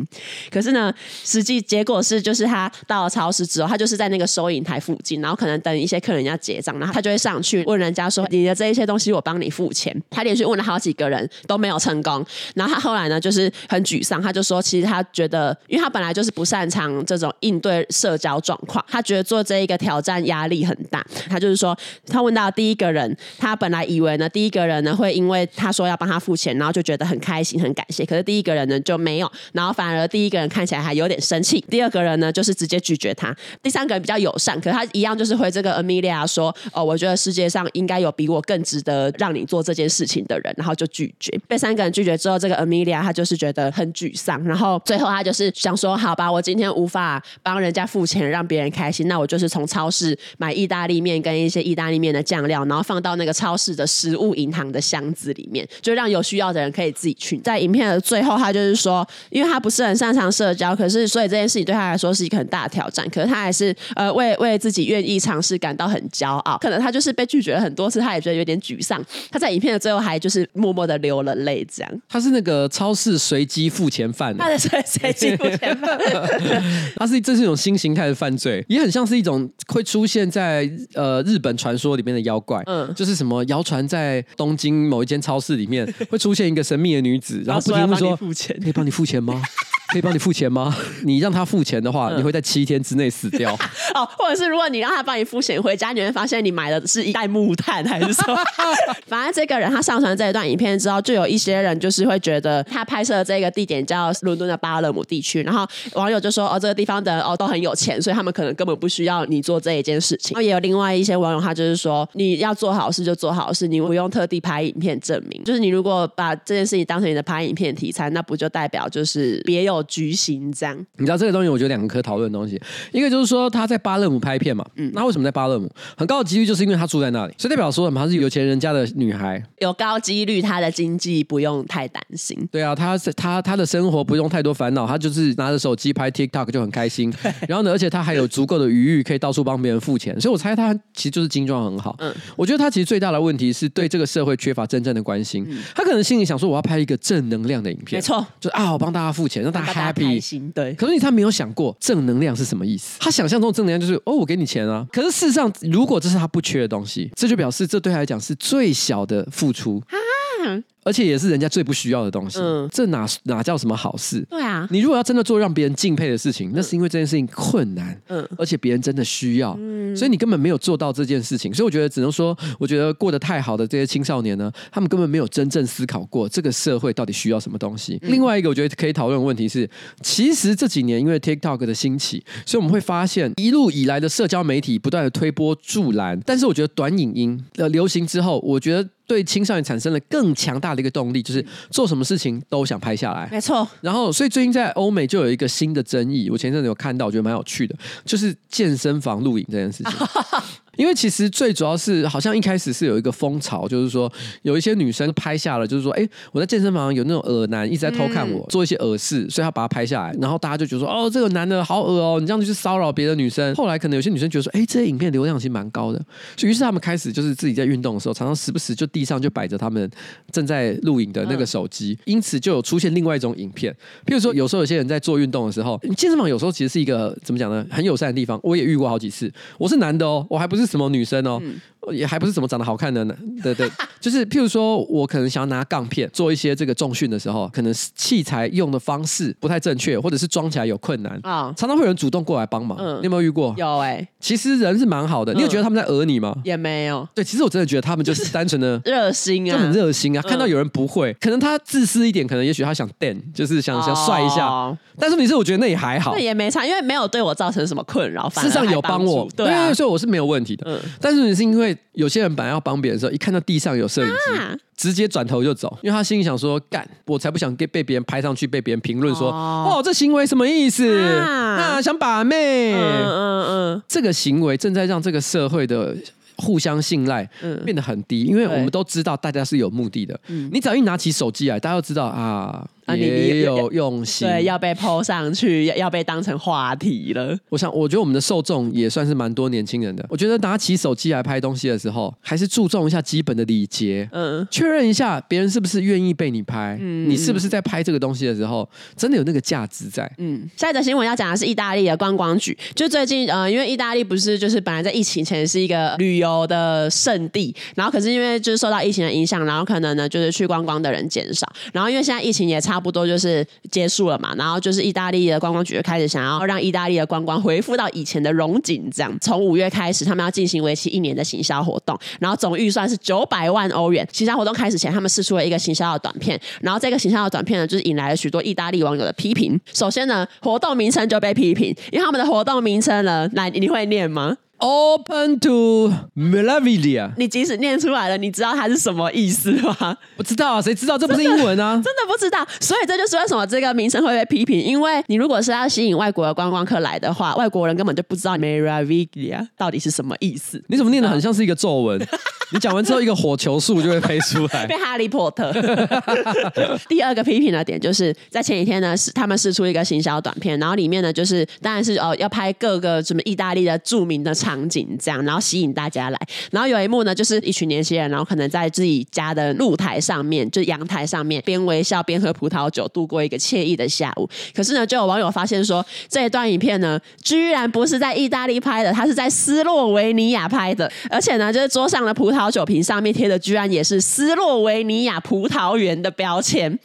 可是呢，实际结果是，就是他到了超市之后，他就是在那个收银台附近，然后可能等一些客人要结账，然后他就会上去问人家说：“你的这一些东西我帮你付钱。”他连续问了好几个人都没有成功，然后他后来呢就是很沮丧，他就说：“其实他觉得，因为他本来就是不擅长这种应对社交状况，他觉得做这一个挑战压力很大。他就是说，他问到第一个人，他本来以为呢第一个人呢会因为他说要帮他付钱，然后就觉得很开心很感谢，可是第一个人呢就没有，然后反而第一个人看起来还有点生气，第二个人呢就是直接拒绝他，第三个人比较友善。可是他一样就是回这个 Amelia 说，哦，我觉得世界上应该有比我更值得让你做这件事情的人，然后就拒绝。被三个人拒绝之后，这个 Amelia 他就是觉得很沮丧，然后最后他就是想说，好吧，我今天无法帮人家付钱让别人开心，那我就是从超市买意大利面跟一些意大利面的酱料，然后放到那个超市的食物银行的箱子里面，就让有需要的人可以自己去。在影片的最后，他就是说，因为他不是很擅长社交，可是所以这件事情对他来说是一个很大的挑战，可是他还是呃为为。自己愿意尝试感到很骄傲，可能他就是被拒绝了很多次，他也觉得有点沮丧。他在影片的最后还就是默默的流了泪，这样。他是那个超市随机付钱犯，他是随随机付钱犯，他是这是一种新形态的犯罪，也很像是一种会出现在呃日本传说里面的妖怪，嗯，就是什么谣传在东京某一间超市里面会出现一个神秘的女子，然后不停地说可以帮你付钱吗？可以帮你付钱吗？你让他付钱的话，嗯、你会在七天之内死掉。哦，或者是如果你让他帮你付钱回家，你会发现你买的是一袋木炭，还是说？反正这个人他上传这一段影片之后，就有一些人就是会觉得他拍摄的这个地点叫伦敦的巴勒姆地区，然后网友就说哦，这个地方的人哦都很有钱，所以他们可能根本不需要你做这一件事情。然后也有另外一些网友，他就是说你要做好事就做好事，你不用特地拍影片证明。就是你如果把这件事情当成你的拍影片题材，那不就代表就是别有。居心这样，你知道这个东西，我觉得两个可讨论的东西，一个就是说他在巴勒姆拍片嘛，嗯，那为什么在巴勒姆？很高的几率就是因为他住在那里，所以代表说什么？他是有钱人家的女孩，有高几率她的经济不用太担心。对啊，他他他的生活不用太多烦恼，她就是拿着手机拍 TikTok 就很开心。然后呢，而且她还有足够的余裕可以到处帮别人付钱，所以我猜他其实就是精装很好。嗯，我觉得他其实最大的问题是对这个社会缺乏真正的关心。嗯，他可能心里想说，我要拍一个正能量的影片，没错，就是啊，我帮大家付钱，让大家 happy。开心对，可是他没有想过正能量是什么意思。他想象中的正能量就是哦，我给你钱啊。可是事实上，如果这是他不缺的东西，这就表示这对他来讲是最小的付出。啊而且也是人家最不需要的东西，嗯，这哪哪叫什么好事？对啊，你如果要真的做让别人敬佩的事情，那是因为这件事情困难，嗯，而且别人真的需要，嗯，所以你根本没有做到这件事情。所以我觉得只能说，我觉得过得太好的这些青少年呢，他们根本没有真正思考过这个社会到底需要什么东西。嗯，另外一个我觉得可以讨论的问题是，其实这几年因为 TikTok 的兴起，所以我们会发现一路以来的社交媒体不断的推波助澜，但是我觉得短影音的流行之后，我觉得。对青少年产生了更强大的一个动力，就是做什么事情都想拍下来。没错。然后，所以最近在欧美就有一个新的争议，我前阵子有看到，我觉得蛮有趣的，就是健身房录影这件事情。因为其实最主要是，好像一开始是有一个风潮，就是说有一些女生拍下了，就是说，哎，我在健身房有那种恶男一直在偷看我，做一些恶事，所以他把它拍下来，然后大家就觉得说，哦，这个男的好恶哦，你这样子去骚扰别的女生。后来可能有些女生觉得说，哎，这些影片流量其实蛮高的，所以于是他们开始就是自己在运动的时候，常常时不时就地上就摆着他们正在录影的那个手机，因此就有出现另外一种影片，譬如说有时候有些人在做运动的时候，健身房有时候其实是一个怎么讲呢，很友善的地方，我也遇过好几次，我是男的哦，我还不是什么女生哦。也还不是怎么长得好看的呢？对对，就是譬如说我可能想要拿杠片做一些这个重训的时候，可能器材用的方式不太正确，或者是装起来有困难啊，哦、常常会有人主动过来帮忙。嗯，你有没有遇过？有哎、欸，其实人是蛮好的。你有觉得他们在讹你吗？也没有。对，其实我真的觉得他们就是单纯的 热心啊，就很热心啊。看到有人不会，可能他自私一点，可能也许他想 d a n，就是想想帅一下。哦、但是你是我觉得那也还好，那也没差，因为没有对我造成什么困扰，事实上有帮我，对，所以我是没有问题的。嗯，但是你是因为有些人本来要帮别人的时候，一看到地上有摄影机，啊、直接转头就走，因为他心里想说：“干，我才不想被被别人拍上去，被别人评论说，哦，哦，这行为什么意思？啊，啊，想把妹？嗯嗯这个行为正在让这个社会的。”互相信赖变得很低，嗯、因为我们都知道大家是有目的的。嗯、你只要一拿起手机来，大家都知道啊。啊，你也有用心，对，要被 po 上去，要要被当成话题了。我想，我觉得我们的受众也算是蛮多年轻人的。我觉得拿起手机来拍东西的时候，还是注重一下基本的礼节，嗯，确认一下别人是不是愿意被你拍，嗯，你是不是在拍这个东西的时候真的有那个价值在。嗯，下一则新闻要讲的是意大利的观光局，就最近呃，因为意大利不是就是本来在疫情前是一个旅游的圣地，然后可是因为就是受到疫情的影响，然后可能呢就是去观光的人减少，然后因为现在疫情也差。差不多就是结束了嘛，然后就是意大利的观光局就开始想要让意大利的观光恢复到以前的荣景，这样从五月开始，他们要进行为期一年的行销活动，然后总预算是九百万欧元。行销活动开始前，他们释出了一个行销的短片，然后这个行销的短片呢，就是引来了许多意大利网友的批评。首先呢，活动名称就被批评，因为他们的活动名称呢，来，你会念吗？Open to Meraviglia，你即使念出来了，你知道它是什么意思吗？不知道啊，谁知道？这不是英文啊，真的不知道。所以这就是为什么这个名称会被批评，因为你如果是要吸引外国的观光客来的话，外国人根本就不知道 Meraviglia 到底是什么意思。你怎么念的很像是一个咒文？你讲完之后，一个火球术就会飞出来，被哈利波特。第二个批评的点就是在前几天呢，是他们试出一个行销短片，然后里面呢就是当然是哦要拍各个什么意大利的著名的。场场景这样，然后吸引大家来。然后有一幕呢，就是一群年轻人，然后可能在自己家的露台上面，就阳台上面，边微笑边喝葡萄酒，度过一个惬意的下午。可是呢，就有网友发现说，这一段影片呢，居然不是在意大利拍的，它是在斯洛维尼亚拍的。而且呢，就是桌上的葡萄酒瓶上面贴的，居然也是斯洛维尼亚葡萄园的标签。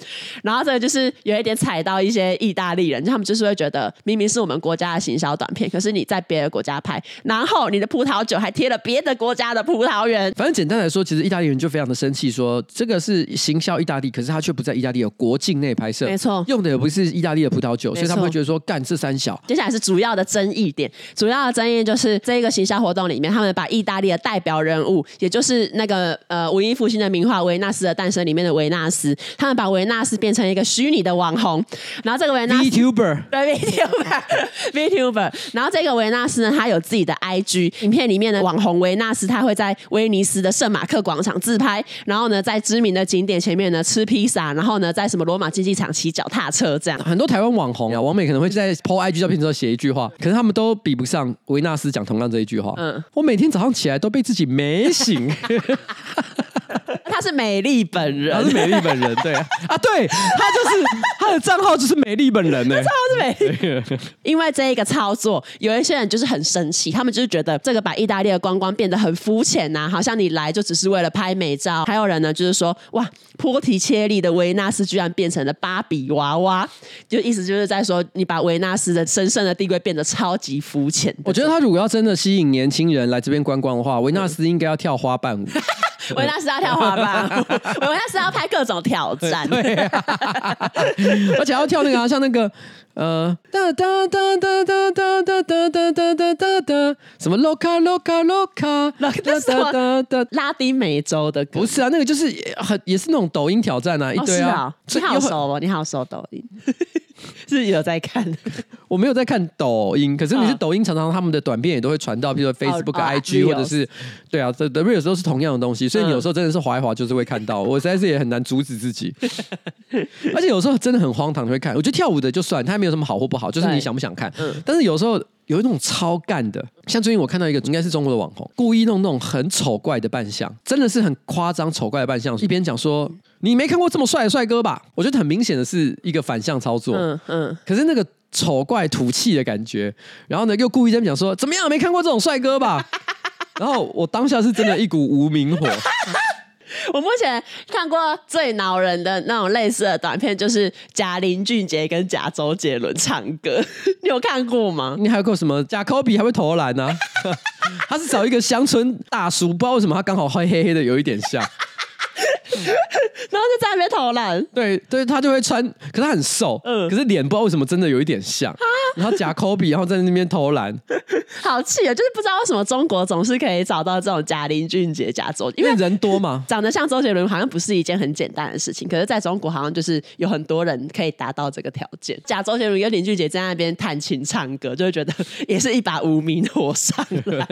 然后这个就是有一点踩到一些意大利人，他们就是会觉得，明明是我们国家的行销短片，可是你在别的国家拍，然后。后，你的葡萄酒还贴了别的国家的葡萄园。反正简单来说，其实意大利人就非常的生气，说这个是行销意大利，可是他却不在意大利的国境内拍摄。没错，用的也不是意大利的葡萄酒，所以他们会觉得说干这三小。接下来是主要的争议点，主要的争议就是这个行销活动里面，他们把意大利的代表人物，也就是那个呃文艺复兴的名画《维纳斯的诞生》里面的维纳斯，他们把维纳斯变成一个虚拟的网红，然后这个维纳斯 VTuber 对 VTuber，VTuber，然后这个维纳斯呢，他有自己的 I。影片里面的网红维纳斯，他会在威尼斯的圣马克广场自拍，然后呢，在知名的景点前面呢吃披萨，然后呢，在什么罗马竞技场骑脚踏车，这样。很多台湾网红啊，王美可能会在 po IG 照片之后写一句话，可是他们都比不上维纳斯讲同样这一句话。嗯，我每天早上起来都被自己美醒。他是美丽本人，他是美丽本人，对啊，啊，对，他就是他的账号就是美丽本人呢，账号是美丽。因为这一个操作，有一些人就是很生气，他们就是觉得这个把意大利的观光变得很肤浅呐，好像你来就只是为了拍美照。还有人呢，就是说哇，波提切利的维纳斯居然变成了芭比娃娃，就意思就是在说你把维纳斯的神圣的地位变得超级肤浅。我觉得他如果要真的吸引年轻人来这边观光的话，维纳斯应该要跳花瓣舞。维纳斯要跳滑板，维纳斯要拍各种挑战，对啊、而且要跳那个、啊、像那个呃哒哒哒哒哒哒哒哒哒哒哒哒哒什么 loca loca loca 哒哒哒哒。拉丁美洲的歌，不是啊，那个就是很也是那种抖音挑战啊，一堆啊，你好熟哦，你好熟抖音。是有在看，我没有在看抖音，可是你是抖音，常常他们的短片也都会传到，比如说 Facebook、IG，或者是对啊，这的 Reels 都是同样的东西，所以你有时候真的是滑一滑就是会看到，我实在是也很难阻止自己，而且有时候真的很荒唐，会看。我觉得跳舞的就算，他没有什么好或不好，就是你想不想看。但是有时候有一种超干的，像最近我看到一个应该是中国的网红，故意弄那种很丑怪的扮相，真的是很夸张丑怪的扮相，一边讲说。你没看过这么帅的帅哥吧？我觉得很明显的是一个反向操作。嗯嗯。嗯，可是那个丑怪土气的感觉，然后呢又故意在讲说怎么样？没看过这种帅哥吧？然后我当下是真的一股无名火。我目前看过最恼人的那种类似的短片，就是假林俊杰跟假周杰伦唱歌，你有看过吗？你还有个什么假科比还会投篮呢？他是找一个乡村大叔，不知道为什么他刚好黑黑的，有一点像。然后就在那边投篮，对对，他就会穿，可是他很瘦，嗯，可是脸不知道为什么真的有一点像，然后假科比，然后在那边投篮，好气啊！就是不知道为什么中国总是可以找到这种假林俊杰、假周，因为人多嘛，长得像周杰伦好像不是一件很简单的事情，可是在中国好像就是有很多人可以达到这个条件。假周杰伦跟林俊杰在那边弹琴唱歌，就会觉得也是一把无名火上来。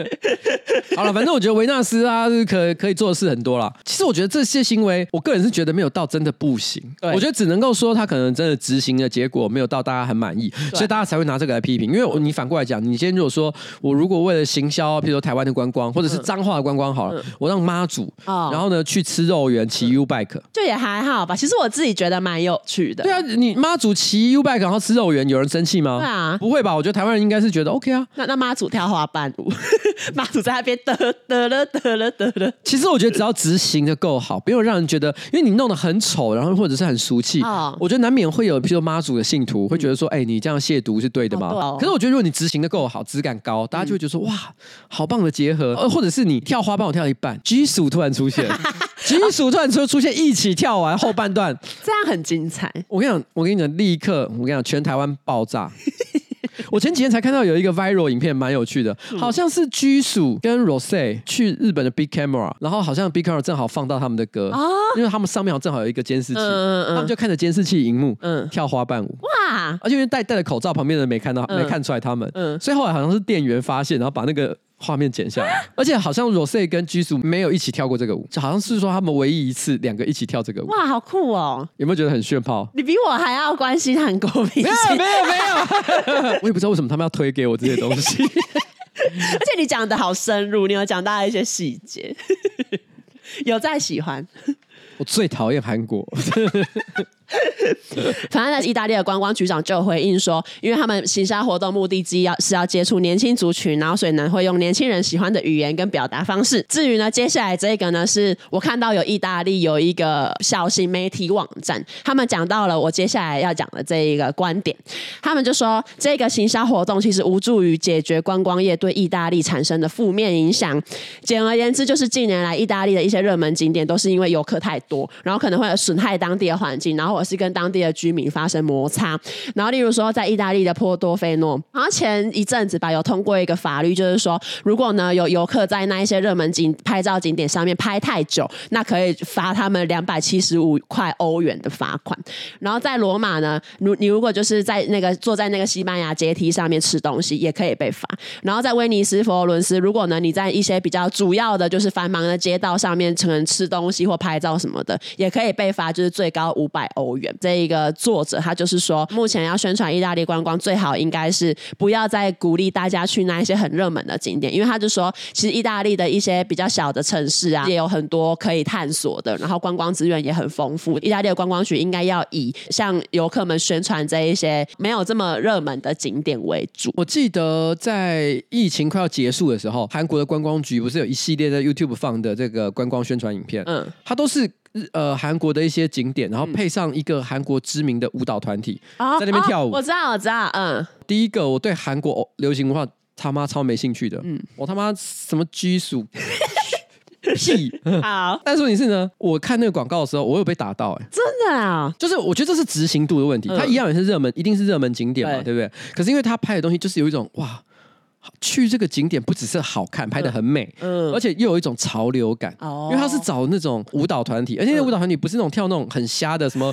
好了，反正我觉得维纳斯啊，是可可以做的事很多了。其实我觉得这些行为，我个人是觉得没有到真的不行。我觉得只能够说他可能真的执行的结果没有到大家很满意，所以大家才会拿这个来批评。因为你反过来讲，你今天如果说我如果为了行销，譬如说台湾的观光，或者是彰化的观光好了，我让妈祖，然后呢去吃肉圆，骑 U bike，就也还好吧。其实我自己觉得蛮有趣的。对啊，你妈祖骑 U bike 然后吃肉圆，有人生气吗？对啊，不会吧？我觉得台湾人应该是觉得 OK 啊。那那妈祖跳花瓣舞，妈祖在那边得得了得了得了。其实我觉得只要执行的够好，不用让人觉得，因为你弄得很丑，然后或者是很俗气。我觉得难免会有，譬如妈祖的信徒会觉得说，哎，你这样亵渎是对的吗？可是我觉得如果你执行的够好，质感高，大家就会觉得说，哇，好棒的结合。呃，或者是你跳花瓣，我跳一半，居属突然出现，居属突然出出现，一起跳完后半段，这样很精彩。我跟你讲，我跟你讲，立刻，我跟你讲，全台湾爆炸。我前几天才看到有一个 viral 影片，蛮有趣的，好像是居属跟 Rose 去日本的 Big Camera，然后好像 Big Camera 正好放到他们的歌，哦、因为他们上面好像正好有一个监视器，他们就看着监视器荧幕，嗯，跳花瓣舞，哇！而且因为戴戴了口罩，旁边的人没看到，没看出来他们，嗯，所以后来好像是店员发现，然后把那个。画面剪下来，而且好像 Rose 跟居属没有一起跳过这个舞，就好像是说他们唯一一次两个一起跳这个舞。哇，好酷哦！有没有觉得很炫炮？你比我还要关心韩国 明星。没有，没有，没有。我也不知道为什么他们要推给我这些东西。而且你讲的好深入，你有讲到一些细节，有在喜欢。我最讨厌韩国。反正，在意大利的观光局长就回应说，因为他们行销活动目的之一要是要接触年轻族群，然后所以呢会用年轻人喜欢的语言跟表达方式。至于呢，接下来这个呢，是我看到有意大利有一个小型媒体网站，他们讲到了我接下来要讲的这一个观点。他们就说，这个行销活动其实无助于解决观光业对意大利产生的负面影响。简而言之，就是近年来意大利的一些热门景点都是因为游客太多，然后可能会损害当地的环境，然后。是跟当地的居民发生摩擦，然后例如说在意大利的波多费诺，然后前一阵子吧有通过一个法律，就是说如果呢有游客在那一些热门景拍照景点上面拍太久，那可以罚他们两百七十五块欧元的罚款。然后在罗马呢，如你如果就是在那个坐在那个西班牙阶梯上面吃东西，也可以被罚。然后在威尼斯、佛罗伦斯，如果呢你在一些比较主要的就是繁忙的街道上面可能吃东西或拍照什么的，也可以被罚，就是最高五百欧。这一个作者他就是说，目前要宣传意大利观光，最好应该是不要再鼓励大家去那一些很热门的景点，因为他就说，其实意大利的一些比较小的城市啊，也有很多可以探索的，然后观光资源也很丰富。意大利的观光局应该要以向游客们宣传这一些没有这么热门的景点为主。我记得在疫情快要结束的时候，韩国的观光局不是有一系列在 YouTube 放的这个观光宣传影片？嗯，它都是。日呃，韩国的一些景点，然后配上一个韩国知名的舞蹈团体、嗯、在那边跳舞、哦哦。我知道，我知道，嗯。第一个，我对韩国流行文化他妈超没兴趣的。嗯，我他妈什么拘束 屁。好，但是问题是呢，我看那个广告的时候，我有被打到、欸，哎，真的啊。就是我觉得这是执行度的问题。它一样也是热门，一定是热门景点嘛，对，对不对？可是因为他拍的东西就是有一种哇。去这个景点不只是好看，拍的很美，嗯，而且又有一种潮流感，哦，因为他是找那种舞蹈团体，而且那舞蹈团体不是那种跳那种很瞎的什么。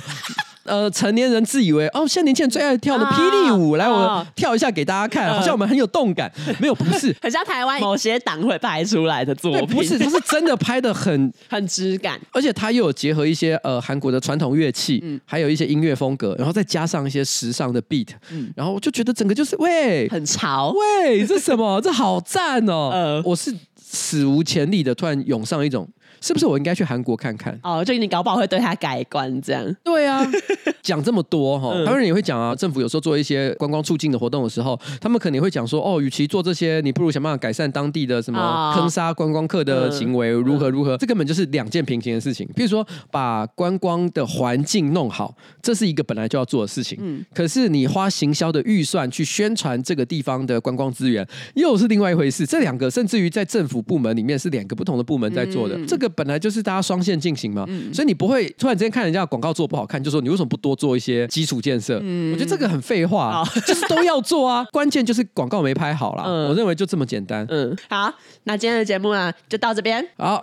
呃，成年人自以为哦，现在年轻人最爱跳的霹雳舞，啊、来，我跳一下给大家看，好像我们很有动感。没有，不是，很像台湾某些党会拍出来的作品。不是，他是真的拍的很 很质感，而且他又有结合一些呃韩国的传统乐器，嗯，还有一些音乐风格，然后再加上一些时尚的 beat，嗯，然后我就觉得整个就是喂，很潮，喂，这什么？这好赞哦！呃，我是史无前例的突然涌上一种。是不是我应该去韩国看看？哦，就你搞不好会对他改观这样。对啊，讲这么多哈，台湾人也会讲啊。政府有时候做一些观光促进的活动的时候，他们肯定会讲说，哦，与其做这些，你不如想办法改善当地的什么坑杀观光客的行为，如何如何。这根本就是两件平行的事情。譬如说，把观光的环境弄好，这是一个本来就要做的事情。嗯，可是你花行销的预算去宣传这个地方的观光资源，又是另外一回事。这两个甚至于在政府部门里面是两个不同的部门在做的。这个本来就是大家双线进行嘛。所以你不会突然之间看人家广告做不好看，就说你为什么不多做一些基础建设？我觉得这个很废话，就是都要做啊。关键就是广告没拍好啦。我认为就这么简单。嗯，好，那今天的节目呢，就到这边。好。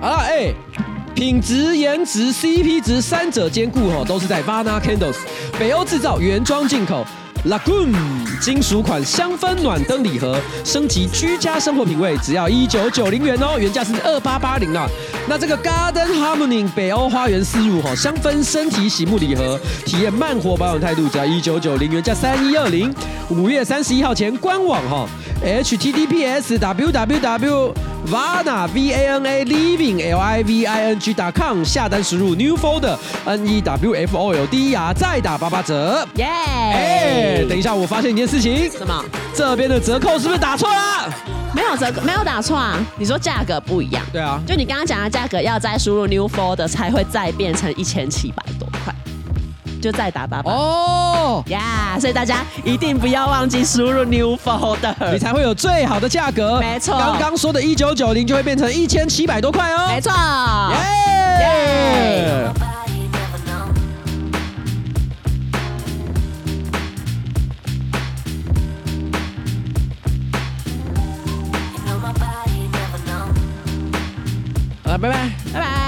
好了，哎、品质、颜值、CP 值三者兼顾，哈，都是在 Vana Candles 北欧制造，原装进口。Lagoon 金属款香氛暖灯礼盒，升级居家生活品味，只要一九九零元哦，原价是二八八零啊。那这个 Garden Harmony 北欧花园四入哈香氛身体洗沐礼盒，体验慢活保养态度，只要一九九零，原价三一二零。五月三十一号前官网哈，https www vana v a n a living l i v i n g dot com 下单输入 new folder n e w f o l d e r 再打八八折，耶！哎，等一下，我发现一件事情，什么？这边的折扣是不是打错了？没有折，没有打错啊！你说价格不一样？对啊，就你刚刚讲的价格，要再输入 new folder 才会再变成一千七百多块。就再打八八哦呀！Yeah, 所以大家一定不要忘记输入 New Folder，你才会有最好的价格。没错，刚刚说的一九九零就会变成一千七百多块哦。没错，耶！好了，拜拜。